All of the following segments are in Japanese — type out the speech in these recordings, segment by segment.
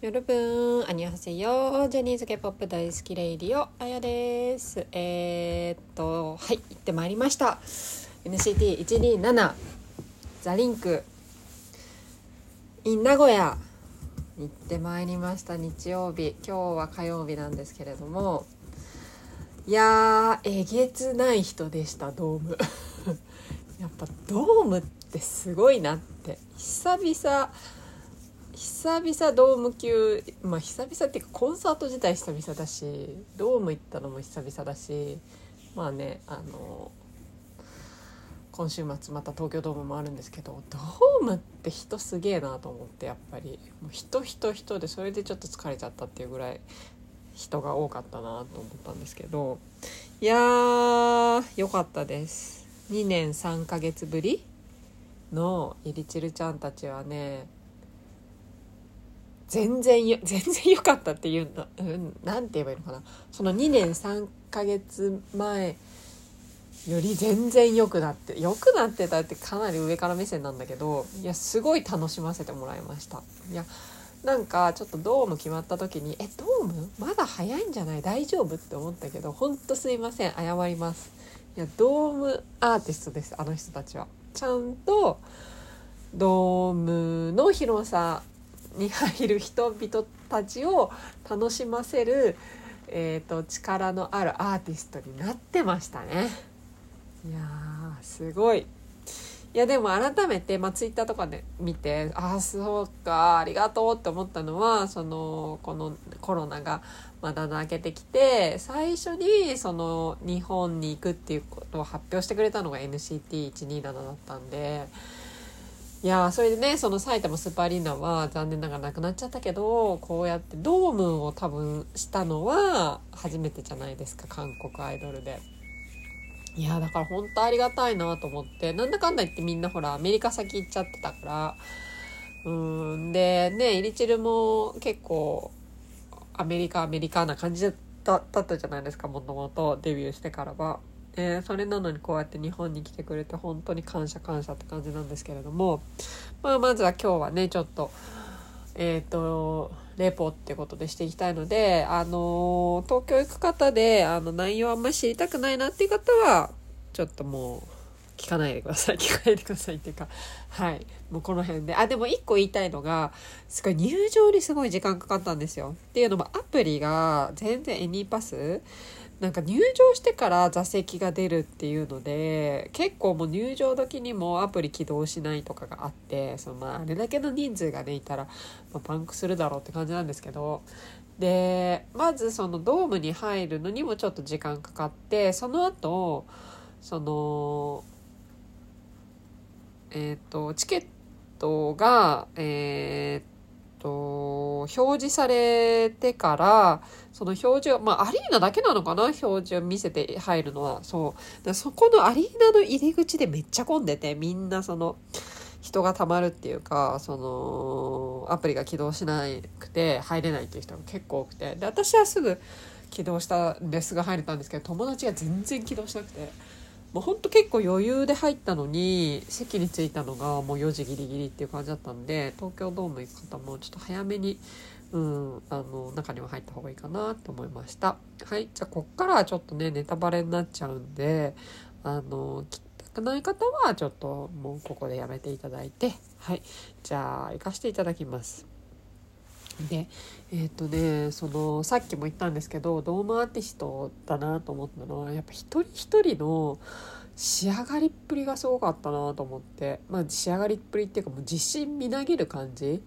여러분、안녕하세요。ジャニーズ K-POP 大好き Radio、あやです。えー、っと、はい、行ってまいりました。NCT127、 THE LINK、in 名古屋、行ってまいりました、日曜日。今日は火曜日なんですけれども、いやえげつない人でした、ドーム。やっぱドームってすごいなって。久々、久々ドーム級まあ久々っていうかコンサート自体久々だしドーム行ったのも久々だしまあねあの今週末また東京ドームもあるんですけどドームって人すげえなと思ってやっぱり。もう人人人でそれでちょっと疲れちゃったっていうぐらい人が多かったなと思ったんですけどいやー良かったです。2年3ヶ月ぶりのイリチルちゃんたちはね全然よ 全然良かったっていうの、うん、なんて言えばいいのかな。その2年3ヶ月前より全然良くなって良くなってたってかなり上から目線なんだけどいやすごい楽しませてもらいました。いやなんかちょっとドーム決まった時に「えドーム？まだ早いんじゃない？大丈夫?」って思ったけどほんとすいません。謝ります。いやドームアーティストですあの人たちは。ちゃんとドームの広さに入る人々たちを楽しませる、えーと、力のあるアーティストになってましたね。いやーすごい。いやでも改めて、まあ、ツイッターとかで見てああそうかありがとうって思ったのはそのこのコロナがまだ明けてきて最初にその日本に行くっていうことを発表してくれたのが NCT127 だったんで。いやそれでねその埼玉スーパーアリーナは残念ながらなくなっちゃったけどこうやってドームを多分したのは初めてじゃないですか韓国アイドルで。いやだから本当ありがたいなと思ってなんだかんだ言ってみんなほらアメリカ先行っちゃってたからうんでねイリチルも結構アメリカアメリカな感じだったじゃないですかもともとデビューしてからは。えー、それなのにこうやって日本に来てくれて本当に感謝感謝って感じなんですけれども、まあ、まずは今日はねちょっとえっ、ー、とレポってことでしていきたいので、あの東京行く方であの内容あんまり知りたくないなっていう方はちょっともう聞かないでください。聞かないでくださいっていうかはい。もうこの辺で。あでも一個言いたいのがすごい入場にすごい時間かかったんですよ。っていうのもアプリが全然エニーパスなんか入場してから座席が出るっていうので結構もう入場時にもアプリ起動しないとかがあってそのまああれだけの人数がねいたら、まあ、パンクするだろうって感じなんですけどでまずそのドームに入るのにもちょっと時間かかってその後そのえっ、ー、とチケットがえっ、ー、と、表示されてから、その表示を、まあ、アリーナだけなのかな？表示を見せて入るのは。そう。そこのアリーナの入り口でめっちゃ混んでて、みんなその、人がたまるっていうか、その、アプリが起動しなくて入れないっていう人が結構多くて。で、私はすぐ起動したんですが入れたんですけど、友達が全然起動しなくて。もうほんと結構余裕で入ったのに席に着いたのがもう4時ギリギリっていう感じだったんで東京ドーム行く方もちょっと早めに、うん、あの中には入った方がいいかなと思いました。はいじゃあこっからはちょっとねネタバレになっちゃうんであの聞きたくない方はちょっともうここでやめていただいてはいじゃあ行かせていただきます。でえっ、とねそのさっきも言ったんですけどドームアーティストだなと思ったのはやっぱ一人一人の仕上がりっぷりがすごかったなと思ってまあ仕上がりっぷりっていうかもう自信みなぎる感じ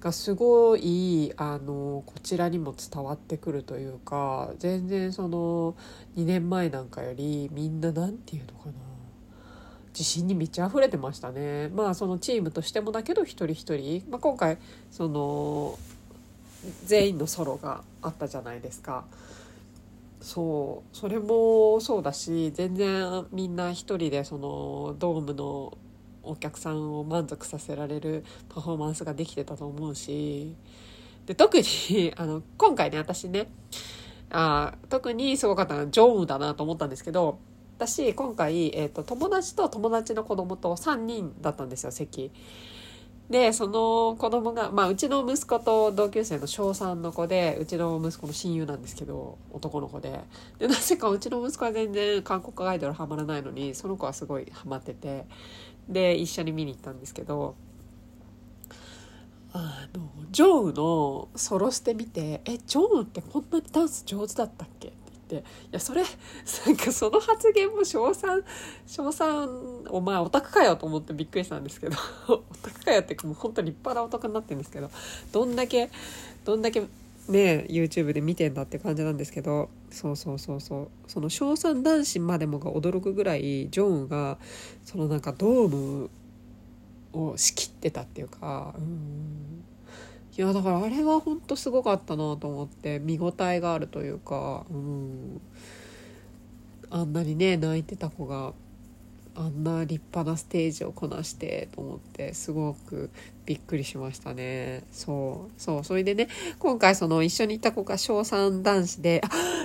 がすごいあのこちらにも伝わってくるというか全然その2年前なんかよりみんな何て言うのかな自信に満ち溢れてましたねまあそのチームとしてもだけど一人一人、まあ、今回その全員のソロがあったじゃないですか。そうそれもそうだし全然みんな一人でそのドームのお客さんを満足させられるパフォーマンスができてたと思うしで特に あの今回ね私ねあ特にすごかったのはジョンウだなと思ったんですけど私今回、えーと、友達と友達の子供と3人だったんですよ席。でその子供がまあうちの息子と同級生の小3の子でうちの息子の親友なんですけど男の子ででなぜかうちの息子は全然韓国アイドルハマらないのにその子はすごいハマっててで一緒に見に行ったんですけどあのジョーのソロステ見て「えジョーってこんなにダンス上手だったっけ?」って「いやそれなんかその発言も称賛称賛お前オタクかよ」と思ってびっくりしたんですけど オタクかよってもう本当立派なオタクになってるんですけどどんだけどんだけね YouTube で見てんだって感じなんですけどそうそうそうそう。その小3男子までもが驚くぐらいジョンがそのなんかドームを仕切ってたっていうかうん。いやだからあれは本当すごかったなと思って見応えがあるというかうん。あんなにね泣いてた子があんな立派なステージをこなしてと思ってすごくびっくりしましたね。そう。そう。それでね今回その一緒にいた子が小3男子で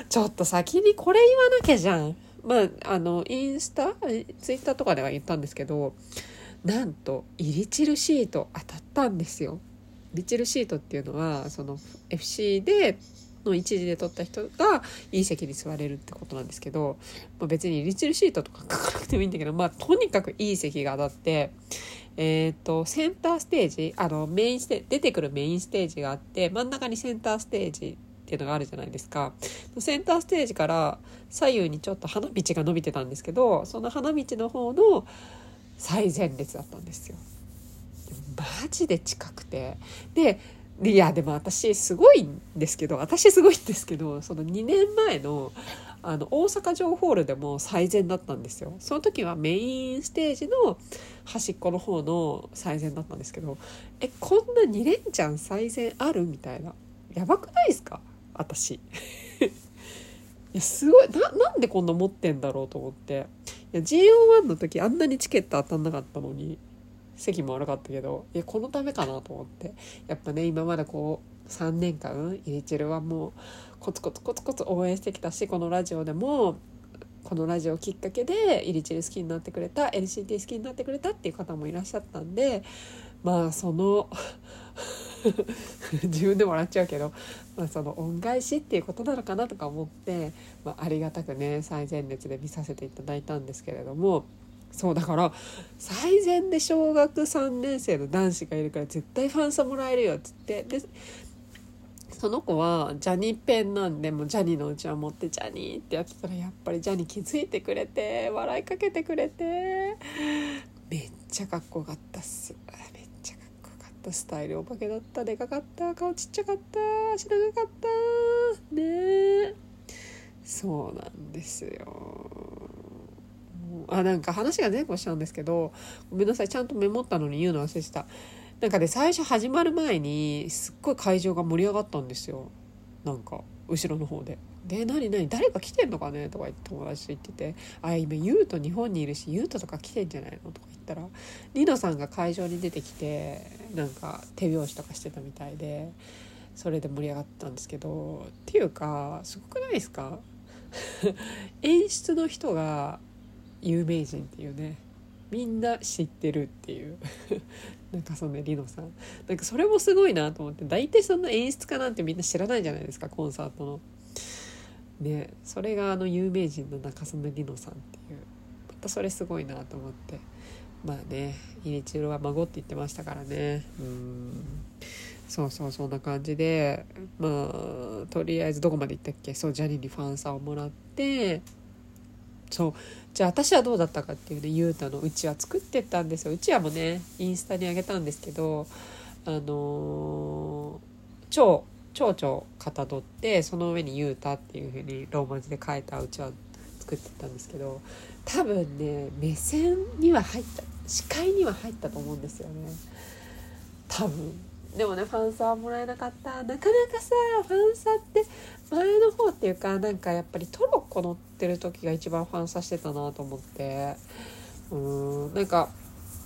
ちょっと先にこれ言わなきゃじゃん。まああのインスタツイッターとかでは言ったんですけどなんとイリチルシート当たったんですよ。リチルシートっていうのはその FC での一時で取った人がいい席に座れるってことなんですけど、まあ、別にリチルシートとか書かなくてもいいんだけど、まあ、とにかくいい席が当たって、えーと、センターステージあのメインステ出てくるメインステージがあって真ん中にセンターステージっていうのがあるじゃないですかセンターステージから左右にちょっと花道が伸びてたんですけどその花道の方の最前列だったんですよ。マジで近くて。でいやでも私すごいんですけど私すごいんですけどその2年前のあの大阪城ホールでも最善だったんですよ。その時はメインステージの端っこの方の最善だったんですけどえこんな2連チャン最善あるみたいな。やばくないですか？私。いやすごい。ななんでこんな持ってんだろうと思って。いや GO1 の時あんなにチケット当たんなかったのに。席も悪かったけどいやこのためかなと思って。やっぱね今までこう3年間イリチェルはもうコツコツコツコツ応援してきたしこのラジオでもこのラジオきっかけでイリチェル好きになってくれた LCT 好きになってくれたっていう方もいらっしゃったんでまあその 自分でも笑っちゃうけど、まあ、その恩返しっていうことなのかなとか思って、まあ、ありがたくね最前列で見させていただいたんですけれどもそうだから最前で小学3年生の男子がいるから絶対ファンサもらえるよっつってでその子はジャニーペンなんでもジャニーのうちは持ってジャニーってやってたらやっぱりジャニー気づいてくれて笑いかけてくれてめっちゃかっこよかったっす。めった。スタイルお化けだった。でかかった。顔ちっちゃかった。足長かった。ね。そうなんですよ。あなんか話が前後しちゃうんですけどごめんなさいちゃんとメモったのに言うの忘れてた。なんかね最初始まる前にすっごい会場が盛り上がったんですよ。なんか後ろの方で。で何何誰か来てんのかね？とか言って友達と言ってて「あ今ユウト日本にいるしユウトとか来てんじゃないの?」とか言ったらリノさんが会場に出てきてなんか手拍子とかしてたみたいでそれで盛り上がったんですけどっていうかすごくないですか 演出の人が有名人っていうね。みんな知ってるっていう。なんかそのねリノさん。なんかそれもすごいなと思って。大体そんな演出家なんてみんな知らないじゃないですかコンサートの。ねそれがあの有名人の中曽根里乃さんっていう。またそれすごいなと思って。まあねイリチロは孫って言ってましたからね。うん。そうそうそんな感じで。まあとりあえずどこまで行ったっけ？そうジャニーにファンサーをもらって。そう。じゃあ私はどうだったかっていうねゆうたのうちわ作ってったんですよ。うちわもねインスタにあげたんですけどあのー、超蝶々かたどってその上に「ゆうた」っていう風にローマ字で書いたうちわ作ってたんですけど多分ね目線には入った視界には入ったと思うんですよね。多分。でもねファンサはもらえなかった。なかなかさファンサーって前の方っていうかなんかやっぱりトロッコ乗っててる時が一番ファンサしてたなと思ってうんなんか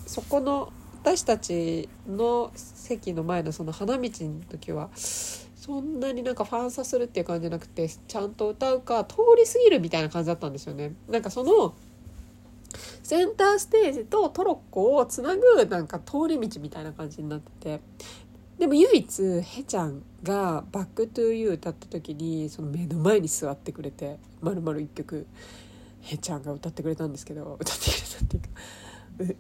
そこの私たちの席の前のその花道の時はそんなになんかファンサするっていう感じじゃなくてちゃんと歌うか通り過ぎるみたいな感じだったんですよね。なんかそのセンターステージとトロッコをつなぐなんか通り道みたいな感じになっててでも唯一ヘちゃんが「 Back To You」歌った時にその目の前に座ってくれてまるまる一曲ヘちゃんが歌ってくれたんですけど歌ってくれたっていうか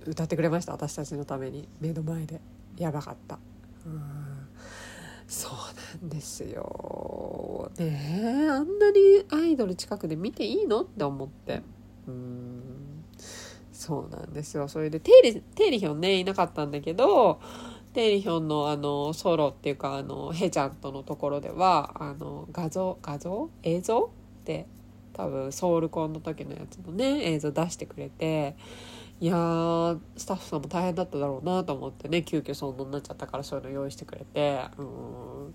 歌ってくれました私たちのために。目の前で。やばかった。うん。そうなんですよ。ねあんなにアイドル近くで見ていいのって思って。うん。そうなんですよ。それでテイリテイリヒョンねいなかったんだけどテリヒョンのあのソロっていうかあのヘちゃんとのところではあの画像画像？映像？って多分ソウルコンの時のやつのね映像出してくれていやースタッフさんも大変だっただろうなと思ってね急遽そんなになっちゃったからそういうの用意してくれてうん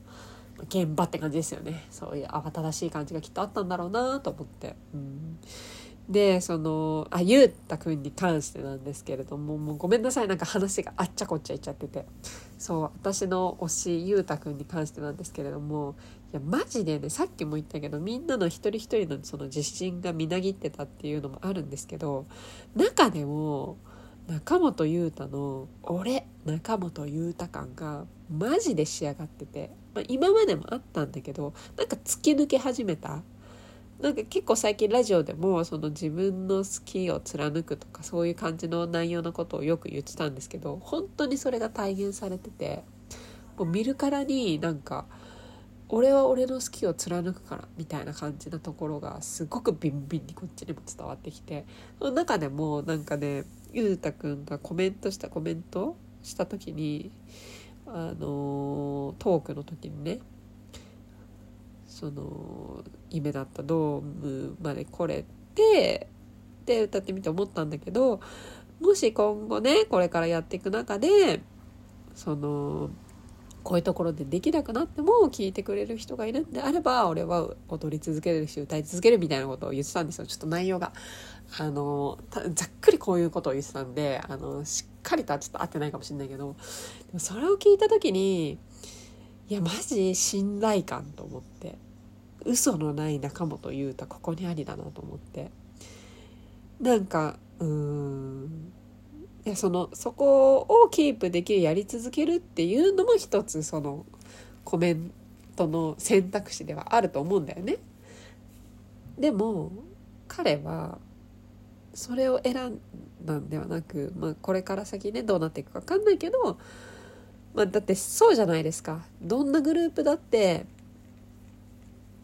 現場って感じですよね。そういう慌ただしい感じがきっとあったんだろうなと思って。うん。でそのあゆうたくんに関してなんですけれどももうごめんなさいなんか話があっちゃこっちゃいっちゃってて。そう私の推しゆうたくんに関してなんですけれどもいやマジでねさっきも言ったけどみんなの一人一人のその自信がみなぎってたっていうのもあるんですけど中でも中本裕太の「俺中本裕太感がマジで仕上がってて、まあ、今までもあったんだけどなんか突き抜け始めたなんか結構最近ラジオでもその自分の好きを貫くとかそういう感じの内容のことをよく言ってたんですけど本当にそれが体現されててもう見るからになんか俺は俺の好きを貫くからみたいな感じなところがすごくビンビンにこっちにも伝わってきてその中でもなんかねゆうたくんがコメントしたコメントした時にあのトークの時にねその夢だったドームまで来れてで歌ってみて思ったんだけどもし今後ねこれからやっていく中でそのこういうところでできなくなっても聞いてくれる人がいるんであれば俺は踊り続けるし歌い続けるみたいなことを言ってたんですよ。ちょっと内容が。あのざっくりこういうことを言ってたんであのしっかりとはちょっと合ってないかもしれないけどでもそれを聞いた時にいやマジ信頼感と思って。嘘のない中本裕太ここにありだなと思って。なんかうん。いやそのそこをキープできるやり続けるっていうのも一つそのコメントの選択肢ではあると思うんだよね。でも彼はそれを選んだんではなく、まあ、これから先ねどうなっていくか分かんないけど、まあ、だってそうじゃないですか。どんなグループだって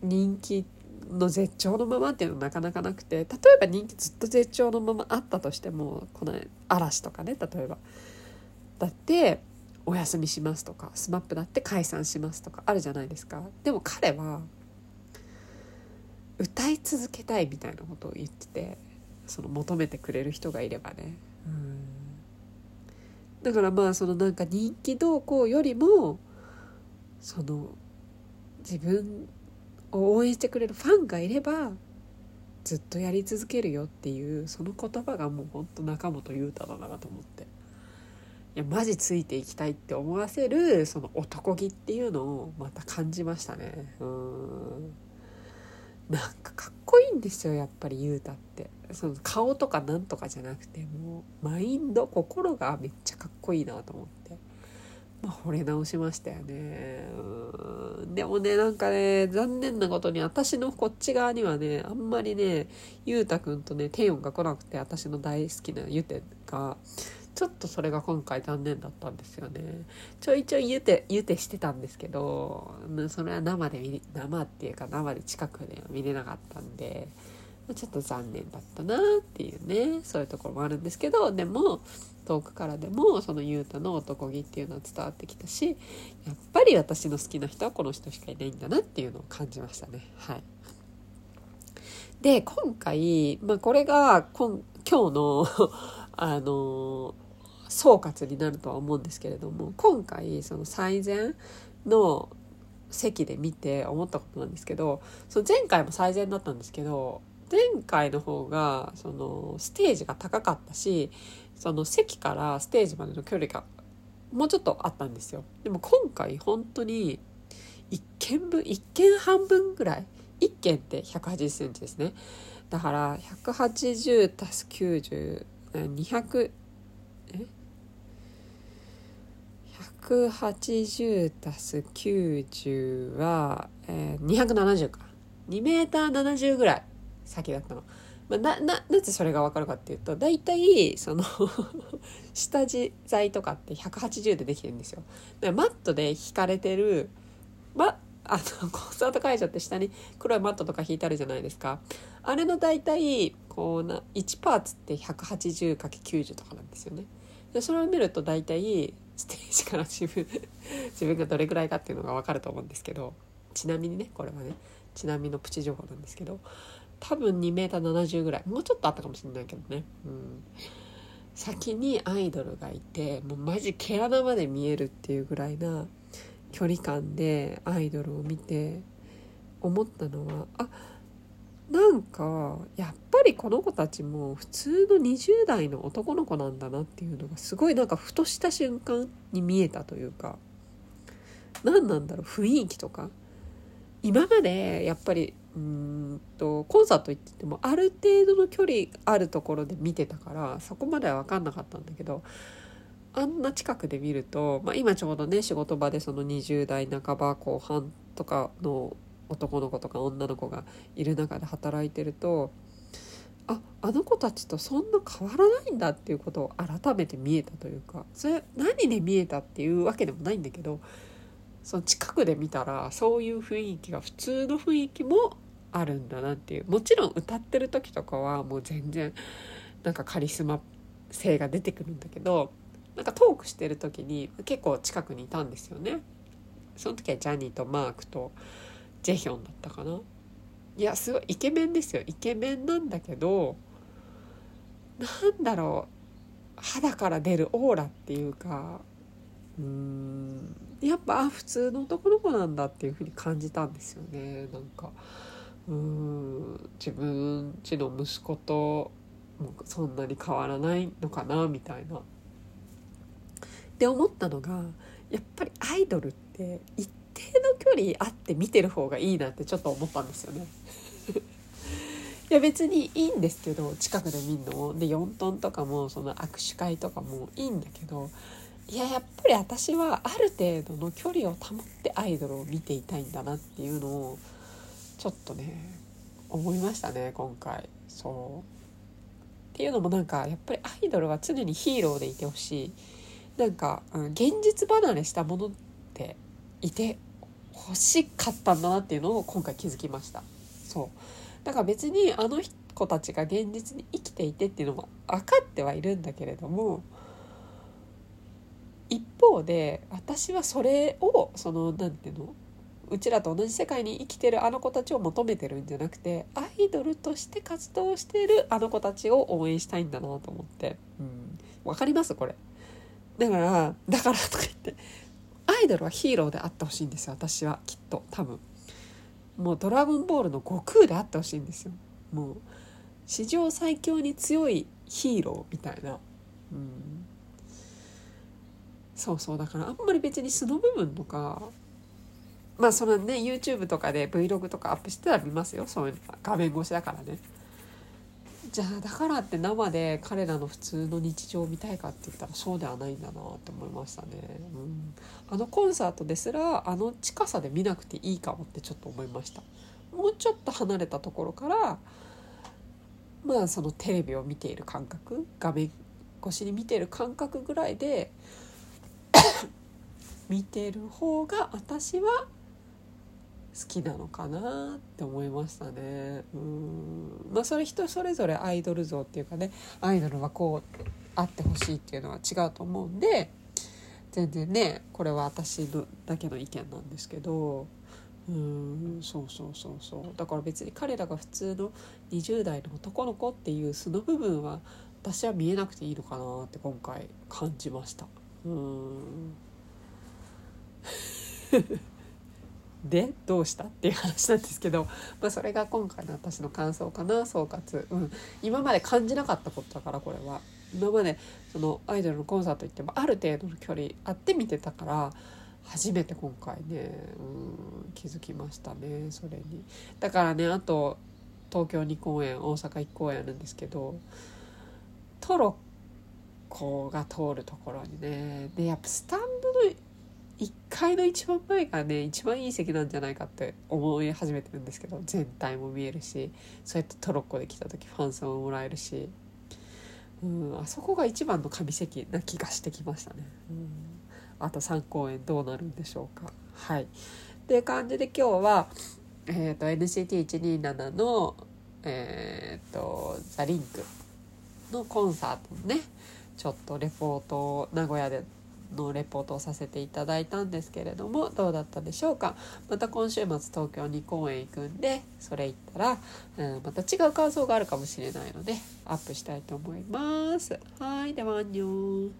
人気の絶頂のままっていうのはなかなかなくて例えば人気ずっと絶頂のままあったとしてもこの嵐とかね例えば。だってお休みしますとか SMAP だって解散しますとかあるじゃないですか。でも彼は歌い続けたいみたいなことを言っててその求めてくれる人がいればね。だからまあそのなんか人気動向よりもその自分を応援してくれるファンがいればずっとやり続けるよっていうその言葉がもうほんと中本裕太だなと思って。いやマジついていきたいって思わせるその男気っていうのをまた感じましたね。うん。なんかかっこいいんですよやっぱり裕太って。その顔とかなんとかじゃなくてもうマインド心がめっちゃかっこいいなと思って。まあ、惚れ直しましたよね。でもね、なんかね、残念なことに私のこっち側にはね、あんまりね、ゆうたくんとね、低音が来なくて、私の大好きなゆてが、ちょっとそれが今回残念だったんですよね。ちょいちょいゆて、ゆてしてたんですけど、それは生で見、生っていうか生で近くでは見れなかったんで、ちょっと残念だったなっていうねそういうところもあるんですけどでも遠くからでもその雄太の男気っていうのは伝わってきたしやっぱり私の好きな人はこの人しかいないんだなっていうのを感じましたね。はい、で今回、まあ、これが今今日の あの総括になるとは思うんですけれども今回その最善の席で見て思ったことなんですけどその前回も最善だったんですけど前回の方がそのステージが高かったしその席からステージまでの距離がもうちょっとあったんですよ。でも今回本当に1軒分1軒半分ぐらい1軒って1 8 0センチですね。だから180足す90 200え？180足す90は、えー、270か。2メーター70ぐらい先だったの。まあ、なななぜそれが分かるかっていうと大体その 下地材とかって180でできてるんですよ。だからマットで引かれてる、ま、あのコンサート会場って下に黒いマットとか引いてあるじゃないですか。あれの大体こうな1パーツって 180×90 とかなんですよね。でそれを見ると大体ステージから自分 自分がどれぐらいかっていうのが分かると思うんですけどちなみにねこれはねちなみのプチ情報なんですけど多分 2m70 ぐらい。もうちょっとあったかもしれないけどね、うん、先にアイドルがいてもうマジ毛穴まで見えるっていうぐらいな距離感でアイドルを見て思ったのはあなんかやっぱりこの子たちも普通の20代の男の子なんだなっていうのがすごいなんかふとした瞬間に見えたというか何なんだろう雰囲気とか。今までやっぱりうんとコンサート行っててもある程度の距離あるところで見てたからそこまでは分かんなかったんだけどあんな近くで見ると、まあ、今ちょうどね仕事場でその20代半ば後半とかの男の子とか女の子がいる中で働いてるとああの子たちとそんな変わらないんだっていうことを改めて見えたというかそれ何で見えたっていうわけでもないんだけどその近くで見たらそういう雰囲気が普通の雰囲気もあるんだなっていう。もちろん歌ってる時とかはもう全然なんかカリスマ性が出てくるんだけどなんかトークしてる時に結構近くにいたんですよね。その時はジャニーとマークとジェヒョンだったかな。いやすごいイケメンですよ。イケメンなんだけどなんだろう。肌から出るオーラっていうかうーん。やっぱ普通の男の子なんだっていうふうに感じたんですよねなんかうん自分ちの息子とそんなに変わらないのかなみたいな。って思ったのがやっぱりアイドルって一定の距離あって見てる方がいいなってちょっと思ったんですよね。いや別にいいんですけど近くで見るのもで4トンとかもその握手会とかもいいんだけどいややっぱり私はある程度の距離を保ってアイドルを見ていたいんだなっていうのをちょっとね思いましたね今回。そう。っていうのもなんかやっぱりアイドルは常にヒーローでいてほしい。なんか、うん、現実離れしたものっていて欲しかったんだなっていうのを今回気づきました。そう。だから別にあの子たちが現実に生きていてっていうのも分かってはいるんだけれども一方で私はそれをその何て言うの？うちらと同じ世界に生きてるあの子たちを求めてるんじゃなくてアイドルとして活動してるあの子たちを応援したいんだなと思って、うん、分かります？これ。だからだからとか言ってアイドルはヒーローであってほしいんですよ。私はきっと。多分。もうドラゴンボールの悟空であってほしいんですよ。もう史上最強に強いヒーローみたいな。うんそうそうだからあんまり別に素の部分とかまあそのね YouTube とかで Vlog とかアップしてたら見ますよ。そういう画面越しだからね。じゃあだからって生で彼らの普通の日常を見たいかって言ったらそうではないんだなって思いましたね、うん、あのコンサートですらあの近さで見なくていいかもってちょっと思いました。もうちょっと離れたところからまあそのテレビを見ている感覚画面越しに見ている感覚ぐらいで 見てる方が私は好きなのかなって思いましたね。うんまあそれ人それぞれアイドル像っていうかねアイドルはこうあってほしいっていうのは違うと思うんで全然ねこれは私のだけの意見なんですけどうんそうそうそうそうだから別に彼らが普通の20代の男の子っていう素の部分は私は見えなくていいのかなって今回感じました。うん。でどうしたっていう話なんですけど、まあ、それが今回の私の感想かな総括、うん、今まで感じなかったことだからこれは。今までそのアイドルのコンサート行ってもある程度の距離あって見てたから初めて今回ね、うん、気づきましたねそれに。だからねあと東京2公演大阪1公演あるんですけどトロッこが通るところにねでやっぱスタンドの1階の一番前がね一番いい席なんじゃないかって思い始めてるんですけど全体も見えるしそうやってトロッコで来た時ファンサももらえるし、うん、あそこが一番の神席な気がしてきましたね。うんあと3公演どうなるんでしょうか。はい、っていう感じで今日は、えーと、NCT127 の、えーとザ・リンクのコンサートのねちょっとレポートを名古屋でのレポートをさせていただいたんですけれどもどうだったでしょうか？また今週末東京に公演行くんでそれ行ったら、うん、また違う感想があるかもしれないのでアップしたいと思います。はいではアンニョン